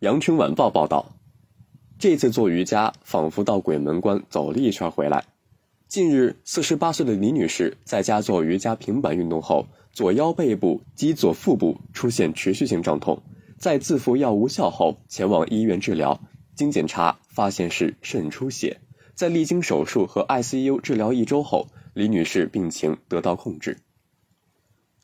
羊城晚报报道，这次做瑜伽仿佛到鬼门关走了一圈回来。近日，四十八岁的李女士在家做瑜伽平板运动后，左腰背部及左腹部出现持续性胀痛，在自服药无效后，前往医院治疗。经检查，发现是肾出血。在历经手术和 ICU 治疗一周后，李女士病情得到控制。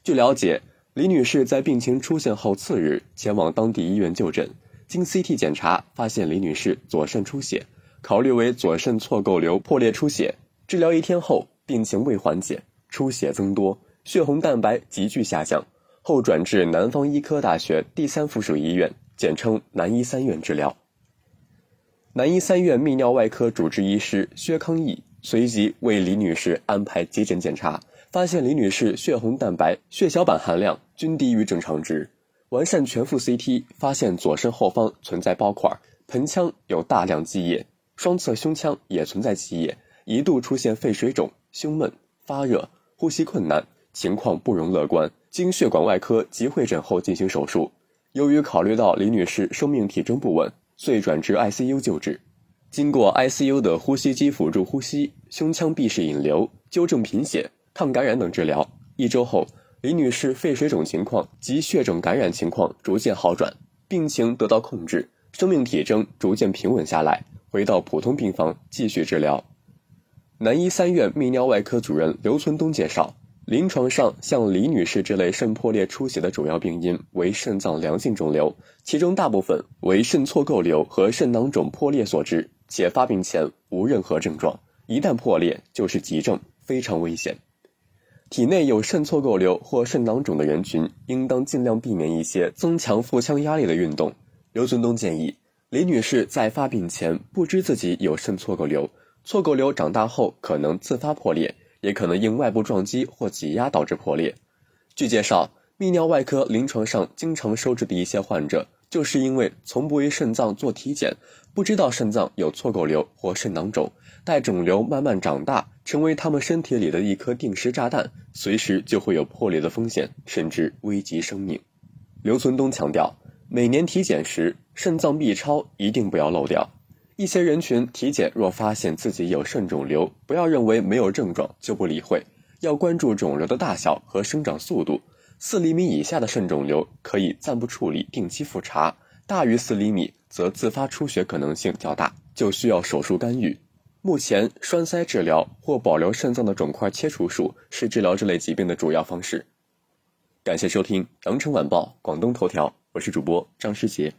据了解，李女士在病情出现后次日前往当地医院就诊，经 CT 检查发现李女士左肾出血，考虑为左肾错构瘤破裂出血。治疗一天后，病情未缓解，出血增多，血红蛋白急剧下降，后转至南方医科大学第三附属医院（简称南医三院）治疗。南医三院泌尿外科主治医师薛康义随即为李女士安排急诊检查，发现李女士血红蛋白、血小板含量均低于正常值。完善全腹 CT，发现左肾后方存在包块，盆腔有大量积液，双侧胸腔也存在积液。一度出现肺水肿、胸闷、发热、呼吸困难，情况不容乐观。经血管外科及会诊后进行手术。由于考虑到李女士生命体征不稳，遂转至 ICU 救治。经过 ICU 的呼吸机辅助呼吸、胸腔闭式引流、纠正贫血、抗感染等治疗，一周后，李女士肺水肿情况及血肿感染情况逐渐好转，病情得到控制，生命体征逐渐平稳下来，回到普通病房继续治疗。南医三院泌尿外科主任刘存东介绍，临床上像李女士这类肾破裂出血的主要病因为肾脏良性肿瘤，其中大部分为肾错构瘤和肾囊肿破裂所致，且发病前无任何症状，一旦破裂就是急症，非常危险。体内有肾错构瘤或肾囊肿的人群，应当尽量避免一些增强腹腔压力的运动。刘存东建议，李女士在发病前不知自己有肾错构瘤。错构瘤长大后可能自发破裂，也可能因外部撞击或挤压导致破裂。据介绍，泌尿外科临床上经常收治的一些患者，就是因为从不为肾脏做体检，不知道肾脏有错构瘤或肾囊肿，待肿瘤慢慢长大，成为他们身体里的一颗定时炸弹，随时就会有破裂的风险，甚至危及生命。刘存东强调，每年体检时，肾脏 B 超一定不要漏掉。一些人群体检若发现自己有肾肿瘤，不要认为没有症状就不理会，要关注肿瘤的大小和生长速度。四厘米以下的肾肿瘤可以暂不处理，定期复查；大于四厘米则自发出血可能性较大，就需要手术干预。目前，栓塞治疗或保留肾脏的肿块切除术是治疗这类疾病的主要方式。感谢收听《羊城晚报广东头条》，我是主播张诗杰。